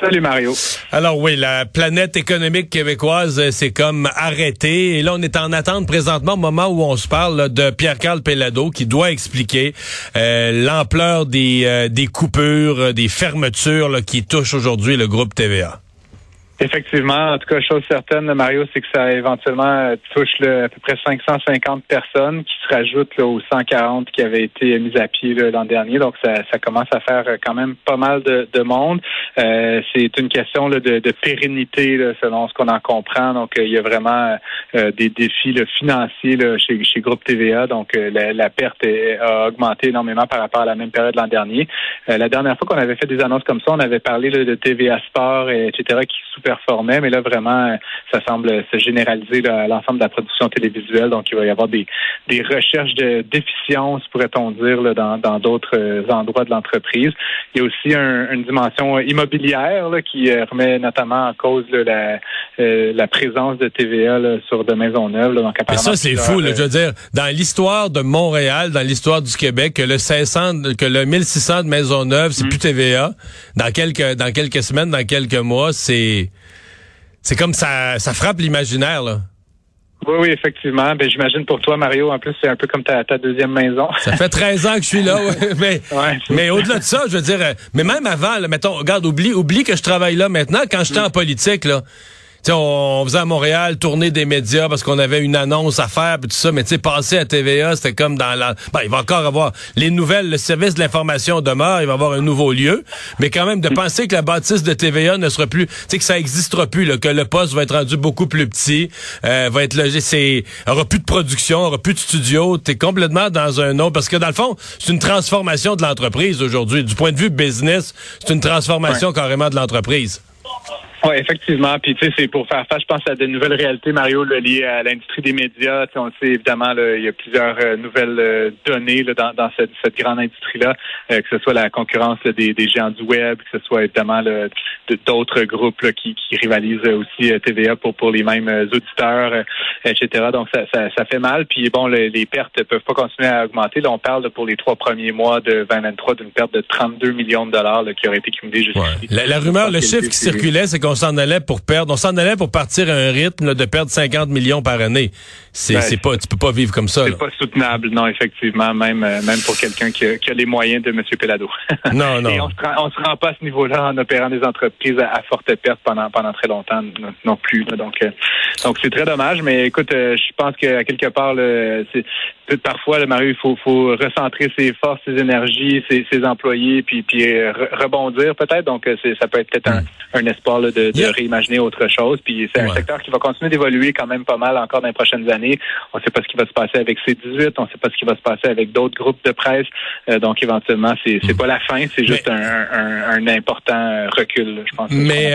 Salut Mario. Alors oui, la planète économique québécoise euh, c'est comme arrêtée. Et là, on est en attente présentement au moment où on se parle de Pierre-Carl Pellado qui doit expliquer euh, l'ampleur des, euh, des coupures, des fermetures qui touchent aujourd'hui le groupe TVA. Effectivement, en tout cas, chose certaine, Mario, c'est que ça éventuellement touche à peu près 550 personnes qui se rajoutent aux 140 qui avaient été mises à pied l'an dernier. Donc, ça, ça, commence à faire quand même pas mal de, de monde. Euh, c'est une question là, de, de, pérennité, là, selon ce qu'on en comprend. Donc, il y a vraiment euh, des défis là, financiers là, chez, chez Groupe TVA. Donc, euh, la, la, perte a augmenté énormément par rapport à la même période l'an dernier. la dernière fois qu'on avait fait des annonces comme ça, on avait parlé de TVA Sport, et, etc., qui performait, mais là, vraiment, ça semble se généraliser à l'ensemble de la production télévisuelle. Donc, il va y avoir des, des recherches de déficience, pourrait-on dire, là, dans d'autres euh, endroits de l'entreprise. Il y a aussi un, une dimension immobilière là, qui euh, remet notamment en cause là, la, euh, la présence de TVA là, sur de Maisonneuve. Là, donc, mais ça, c'est fou. Là, je veux dire, dans l'histoire de Montréal, dans l'histoire du Québec, que le 500, que le 1600 de Maisonneuve, c'est mm. plus TVA. Dans quelques, dans quelques semaines, dans quelques mois, c'est c'est comme ça, ça frappe l'imaginaire, là. Oui, oui, effectivement. Ben, j'imagine pour toi, Mario, en plus, c'est un peu comme ta, ta deuxième maison. Ça fait 13 ans que je suis là, mais, mais au-delà de ça, je veux dire, euh, mais même avant, là, mettons, regarde, oublie, oublie que je travaille là maintenant. Quand j'étais en politique, là, on, faisait à Montréal tourner des médias parce qu'on avait une annonce à faire et tout ça, mais tu sais, passer à TVA, c'était comme dans la... Ben, il va encore avoir les nouvelles, le service de l'information demeure, il va avoir un nouveau lieu, mais quand même de penser que la bâtisse de TVA ne sera plus, tu sais, que ça existera plus, là, que le poste va être rendu beaucoup plus petit, euh, va être logé, c'est, aura plus de production, aura plus de studio, t'es complètement dans un autre, parce que dans le fond, c'est une transformation de l'entreprise aujourd'hui. Du point de vue business, c'est une transformation carrément de l'entreprise. Oui, effectivement. Puis tu sais, c'est pour faire face, je pense, à de nouvelles réalités, Mario, liées à l'industrie des médias. on le sait évidemment, il y a plusieurs euh, nouvelles euh, données là, dans, dans cette, cette, grande industrie-là, euh, que ce soit la concurrence des, des, géants du web, que ce soit évidemment d'autres groupes là, qui, qui, rivalisent aussi TVA pour, pour les mêmes auditeurs, etc. Donc ça, ça, ça, fait mal. Puis bon, les, les pertes ne peuvent pas continuer à augmenter. Là, on parle pour les trois premiers mois de 2023 d'une perte de 32 millions de dollars qui aurait été cumulée jusqu'ici. La, la, rumeur, le chiffre qui circulait, c'est qu'on on s'en allait pour perdre, on s'en allait pour partir à un rythme de perdre 50 millions par année. C'est ben, pas, tu peux pas vivre comme ça. C'est pas soutenable, non, effectivement, même euh, même pour quelqu'un qui, a les moyens de M. Pelado. non, non. Et on se rend, se rend pas à ce niveau-là en opérant des entreprises à, forte perte pendant pendant très longtemps non, plus. Donc euh, donc c'est très dommage, mais écoute, euh, je pense qu'à quelque part, c'est parfois, le Mario, il faut, faut recentrer ses forces, ses énergies, ses, ses employés, puis, puis rebondir peut-être. Donc, ça peut être peut-être un, un, espoir de, de réimaginer autre chose. Puis c'est un secteur qui va continuer d'évoluer quand même pas mal encore dans les prochaines années. On ne sait pas ce qui va se passer avec C18, on ne sait pas ce qui va se passer avec d'autres groupes de presse. Euh, donc éventuellement, c'est c'est pas la fin, c'est juste un, un, un, important recul, je pense. Mais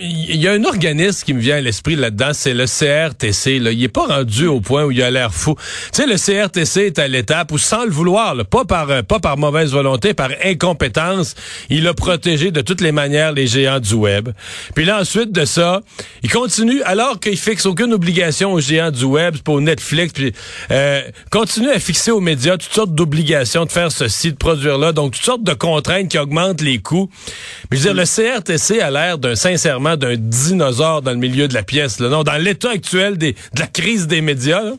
il y a un organisme qui me vient à l'esprit là-dedans, c'est le CRTC. Là. Il est pas rendu au point où il a l'air fou. Tu sais, le CRTC est à l'étape où, sans le vouloir, pas par euh, pas par mauvaise volonté, par incompétence, il a protégé de toutes les manières les géants du web. Puis là, ensuite de ça, il continue, alors qu'il fixe aucune obligation aux géants du web, pour Netflix, puis euh, continue à fixer aux médias toutes sortes d'obligations de faire ceci, de produire là, donc toutes sortes de contraintes qui augmentent les coûts. Mais je veux dire, le CRTC a l'air d'un sincèrement d'un dinosaure dans le milieu de la pièce. Non, dans l'état actuel de la crise des médias. Là.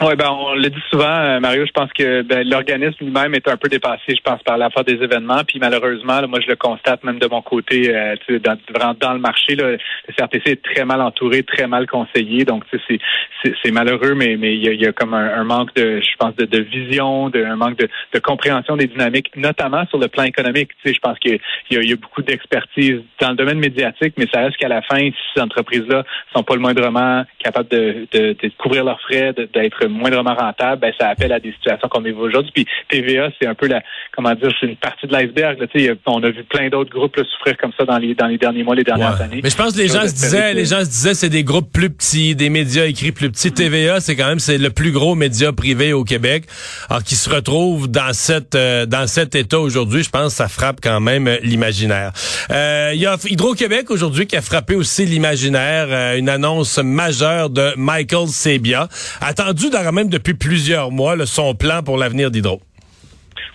Oui, ben on le dit souvent, euh, Mario. Je pense que ben, l'organisme lui-même est un peu dépassé, je pense, par la part des événements. Puis malheureusement, moi je le constate même de mon côté, euh, dans, dans le marché, là, le CRTC est très mal entouré, très mal conseillé. Donc c'est malheureux, mais mais il y a, comme un, manque de, je pense, de, de vision, de, un manque de, de, compréhension des dynamiques, notamment sur le plan économique. Tu sais, je pense qu'il y, y, a beaucoup d'expertise dans le domaine médiatique, mais ça reste qu'à la fin, ces entreprises-là sont pas le moindrement capables de, de, de couvrir leurs frais, d'être moindrement rentable, ben, ça appelle à des situations comme on aujourd'hui. Puis TVA, c'est un peu la, comment dire, c'est une partie de l'iceberg. On a vu plein d'autres groupes souffrir comme ça dans les dans les derniers mois, les dernières années. Mais je pense que les gens se disaient, les gens se disaient, c'est des groupes plus petits, des médias écrits plus petits. TVA, c'est quand même c'est le plus gros média privé au Québec, alors qui se retrouve dans cette euh, dans cet état aujourd'hui. Je pense que ça frappe quand même l'imaginaire. Euh, il y a Hydro-Québec aujourd'hui qui a frappé aussi l'imaginaire. Euh, une annonce majeure de Michael Sebia, attendu dans, même depuis plusieurs mois, son plan pour l'avenir d'Hydro.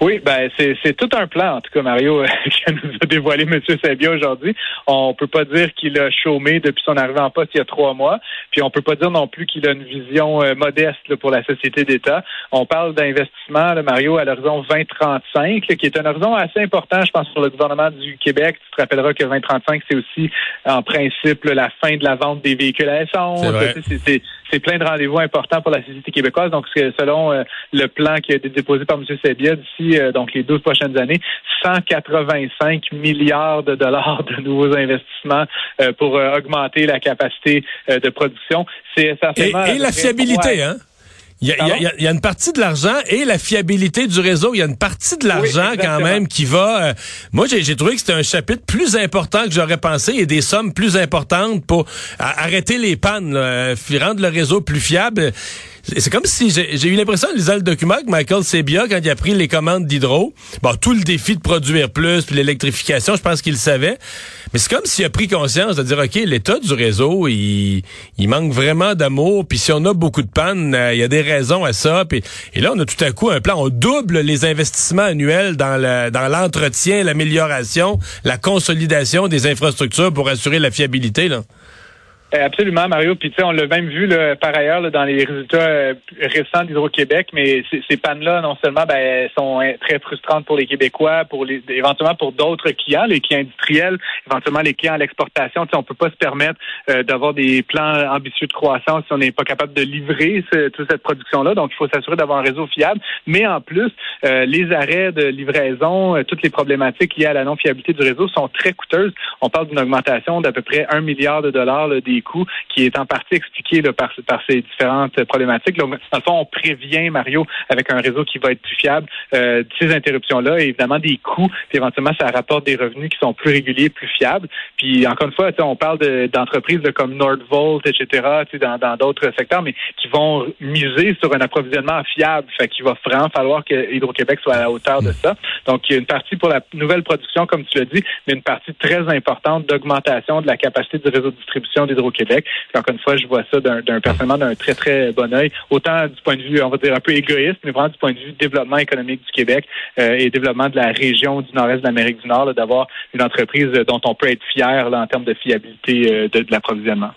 Oui, ben c'est tout un plan, en tout cas, Mario, qui nous a dévoilé M. Sabia aujourd'hui. On peut pas dire qu'il a chômé depuis son arrivée en poste il y a trois mois, puis on peut pas dire non plus qu'il a une vision euh, modeste pour la société d'État. On parle d'investissement, Mario, à l'horizon 2035, qui est un horizon assez important, je pense, pour le gouvernement du Québec. Tu te rappelleras que 2035, c'est aussi, en principe, la fin de la vente des véhicules à essence. C'est plein de rendez-vous importants pour la société québécoise. Donc, selon euh, le plan qui a été déposé par M. Sabia d'ici euh, donc les 12 prochaines années, 185 milliards de dollars de nouveaux investissements euh, pour euh, augmenter la capacité de production. C'est essentiellement... Et, la fiabilité, hein? Il y, a, une partie de l'argent et la fiabilité du réseau. Il y a une partie de l'argent quand même qui va. moi, j'ai trouvé que c'était un chapitre plus important que j'aurais pensé et des sommes plus importantes pour arrêter les pannes, rendre le réseau plus fiable. C'est comme si j'ai eu l'impression de lisant le document que Michael Sebia, quand il a pris les commandes d'Hydro, bon, tout le défi de produire plus, puis l'électrification, je pense qu'il le savait. Mais c'est comme s'il a pris conscience de dire, OK, l'état du réseau, il, manque vraiment d'amour, puis si on a beaucoup de pannes, euh, il y a des raisons à ça. Puis, et là, on a tout à coup un plan, on double les investissements annuels dans dans l'entretien, l'amélioration, la consolidation des infrastructures pour assurer la fiabilité. Là. Euh, absolument, Mario. Puis tu sais, on l'a même vu là, par ailleurs dans les résultats euh, récents d'Hydro-Québec, mais ces pannes-là, non seulement ben, sont très frustrantes pour les Québécois, pour les éventuellement pour d'autres clients, les clients industriels, éventuellement les clients à l'exportation. Tu sais, on peut pas se permettre euh, d'avoir des plans ambitieux de croissance si on n'est pas capable de livrer toute cette production-là. Donc, il faut s'assurer d'avoir un réseau fiable. Mais en plus, les arrêts de livraison, toutes les problématiques liées à la non-fiabilité du réseau sont très coûteuses. On parle d'une augmentation d'à peu près un milliard de dollars des coûts, qui est en partie expliqué par, ces différentes problématiques. Donc, dans le fond, on prévient, Mario, avec un réseau qui va être plus fiable, euh, ces interruptions-là, et évidemment des coûts, puis éventuellement, ça rapporte des revenus qui sont plus réguliers, plus fiables. Puis, encore une fois, on parle d'entreprises comme Nordvolt, etc., dans d'autres secteurs, mais qui vont miser sur un approvisionnement fiable. Fait qu'il va vraiment falloir que Hydro-Québec soit à la hauteur de ça. Donc, il y a une partie pour la nouvelle production, comme tu l'as dit, mais une partie très importante d'augmentation de la capacité du réseau de distribution d'Hydro Québec. encore une fois, je vois ça d'un personnellement d'un très, très bon oeil. Autant du point de vue, on va dire, un peu égoïste, mais vraiment du point de vue développement économique du Québec euh, et développement de la région du nord-est de l'Amérique du Nord, d'avoir une entreprise dont on peut être fier en termes de fiabilité euh, de, l'approvisionnement.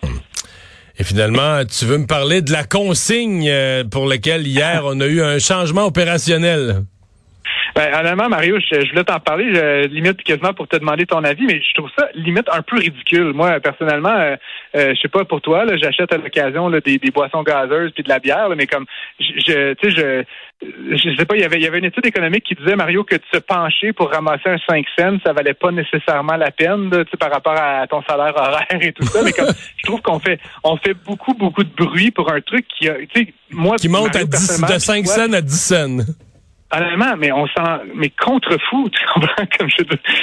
Et finalement, tu veux me parler de la consigne euh, pour laquelle hier on a eu un changement opérationnel? Ben, honnêtement, Mario, je, voulais t'en parler, je, limite quasiment pour te demander ton avis, mais je trouve ça limite un peu ridicule. Moi, personnellement, euh, euh, je sais pas pour toi, là, j'achète à l'occasion des, des boissons gazeuses puis de la bière, mais comme je, tu sais, je je sais pas, il y avait il y avait une étude économique qui disait Mario que de se pencher pour ramasser un 5 cents, ça valait pas nécessairement la peine, tu sais, par rapport à ton salaire horaire et tout ça. mais comme je trouve qu'on fait on fait beaucoup beaucoup de bruit pour un truc qui a, tu sais, moi qui monte à 10, de 5 cents à 10 cents honnêtement, mais on s'en, mais contre-fou, tu comprends, comme je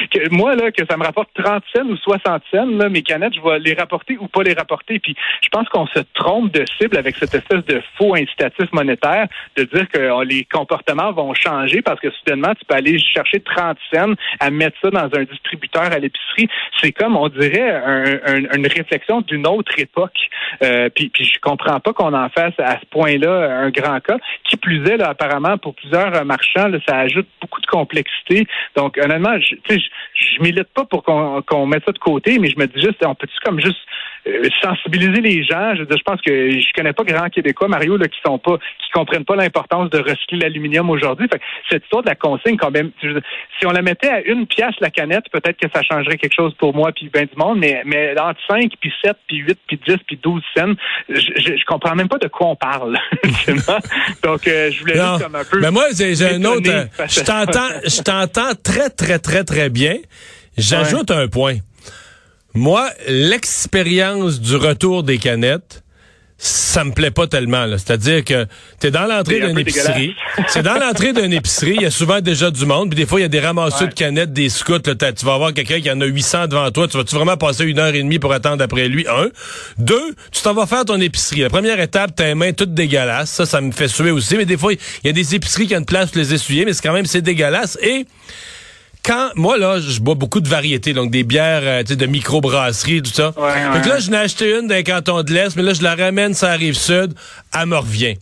que moi, là, que ça me rapporte 30 cents ou 60 cents, là, mes canettes, je vais les rapporter ou pas les rapporter. Puis, je pense qu'on se trompe de cible avec cette espèce de faux incitatif monétaire de dire que oh, les comportements vont changer parce que soudainement, tu peux aller chercher 30 cents à mettre ça dans un distributeur à l'épicerie. C'est comme, on dirait, une réflexion d'une autre époque. Euh, puis, je comprends pas qu'on en fasse à ce point-là un grand cas. Qui plus est, là, apparemment, pour plusieurs ça ajoute beaucoup complexité. Donc, honnêtement, je, je, je milite pas pour qu'on mette ça de côté, mais je me dis juste, on peut-tu comme juste euh, sensibiliser les gens? Je, je pense que je connais pas grand Québécois, Mario, là, qui sont pas, qui comprennent pas l'importance de recycler l'aluminium aujourd'hui. cette histoire de la consigne, quand même, si on la mettait à une pièce la canette, peut-être que ça changerait quelque chose pour moi puis ben du monde, mais, mais entre 5, puis 7, puis 8, puis 10, puis 12 cents, je, je, comprends même pas de quoi on parle. Donc, euh, je voulais juste comme un peu... Mais moi, j'ai un autre... Je t'entends, je t'entends très, très, très, très bien. J'ajoute un point. Moi, l'expérience du retour des canettes, ça me plaît pas tellement. C'est-à-dire que t'es dans l'entrée d'une épicerie. c'est dans l'entrée d'une épicerie. Il y a souvent déjà du monde. Puis des fois, il y a des ramasseurs de canettes, des scouts. tu vas avoir quelqu'un qui en a 800 devant toi. Tu vas-tu vraiment passer une heure et demie pour attendre après lui? Un. Deux, tu t'en vas faire ton épicerie. La première étape, t'as les mains toutes dégueulasses. Ça, ça me fait suer aussi. Mais des fois, il y a des épiceries qui ont une place pour les essuyer, mais c'est quand même, c'est dégueulasse. Et quand moi là, je bois beaucoup de variétés, donc des bières euh, de microbrasserie, tout ça. Ouais, Donc là, je n'ai acheté une d'un canton de l'Est, mais là, je la ramène, ça arrive sud, elle me revient.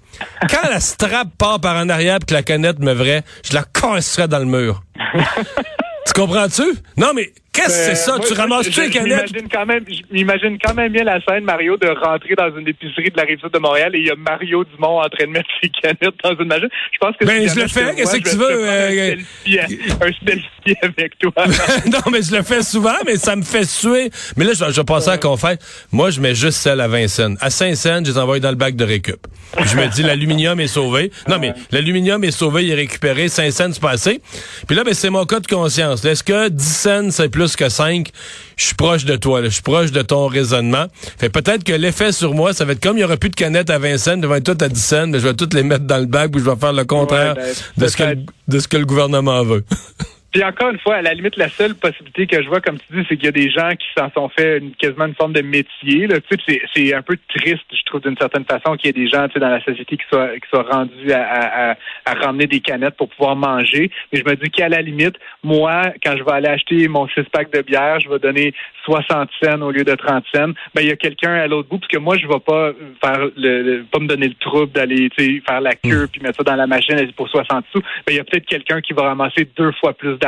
Quand la strap part par en arrière que la canette me vraie, je la casserais dans le mur. tu comprends-tu? Non, mais Qu'est-ce que c'est ça? Euh, tu ramasses-tu les canettes? J'imagine quand, même, j'imagine quand même bien la scène, Mario, de rentrer dans une épicerie de la rive de Montréal et il y a Mario Dumont en train de mettre ses canettes dans une machine. Je pense que Ben, je le fais. Qu'est-ce que tu veux? Euh, un, selfie, avec toi. non, mais je le fais souvent, mais ça me fait suer. Mais là, je, je passer à confesse. Moi, je mets juste celle à Vincennes. À Saint-Saëns, je les envoie dans le bac de récup. Je me dis, l'aluminium est sauvé. Non, mais l'aluminium est sauvé, il est récupéré. Saint-Saëns, passé. Puis là, ben, c'est mon cas de conscience. Est-ce que 10 cents, c'est plus que 5? Je suis proche de toi, je suis proche de ton raisonnement. Fait peut-être que l'effet sur moi, ça va être comme il y aura plus de canettes à 20 cents, devant tout à 10 cents, mais je vais toutes les mettre dans le bac ou je vais faire le contraire ben, de, ce que, de ce que le gouvernement veut. Puis encore une fois, à la limite, la seule possibilité que je vois, comme tu dis, c'est qu'il y a des gens qui s'en sont fait une, quasiment une forme de métier. Là. Tu sais, c'est un peu triste, je trouve, d'une certaine façon, qu'il y ait des gens tu sais, dans la société qui soient, qui soient rendus à, à, à, ramener des canettes pour pouvoir manger. Mais je me dis qu'à la limite, moi, quand je vais aller acheter mon six-pack de bière, je vais donner 60 cents au lieu de 30 cents. Ben, il y a quelqu'un à l'autre bout, parce que moi, je vais pas faire le, pas me donner le trouble d'aller faire la queue mm. puis mettre ça dans la machine pour 60 sous. Ben, il y a peut-être quelqu'un qui va ramasser deux fois plus d'argent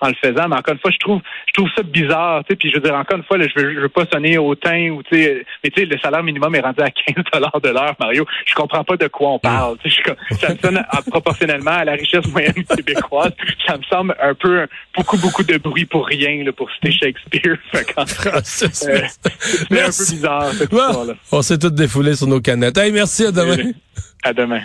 en le faisant. Mais encore une fois, je trouve je trouve ça bizarre. Puis je veux dire, encore une fois, là, je, veux, je veux pas sonner hautain ou tu sais, mais tu sais, le salaire minimum est rendu à 15 dollars de l'heure, Mario. Je comprends pas de quoi on parle. Je, ça me sonne proportionnellement à la richesse moyenne québécoise. Ça me semble un peu beaucoup, beaucoup de bruit pour rien là, pour citer Shakespeare. Euh, c'est un peu bizarre, cette. On s'est tous défoulés sur nos canettes. Hey, merci, à demain. À demain.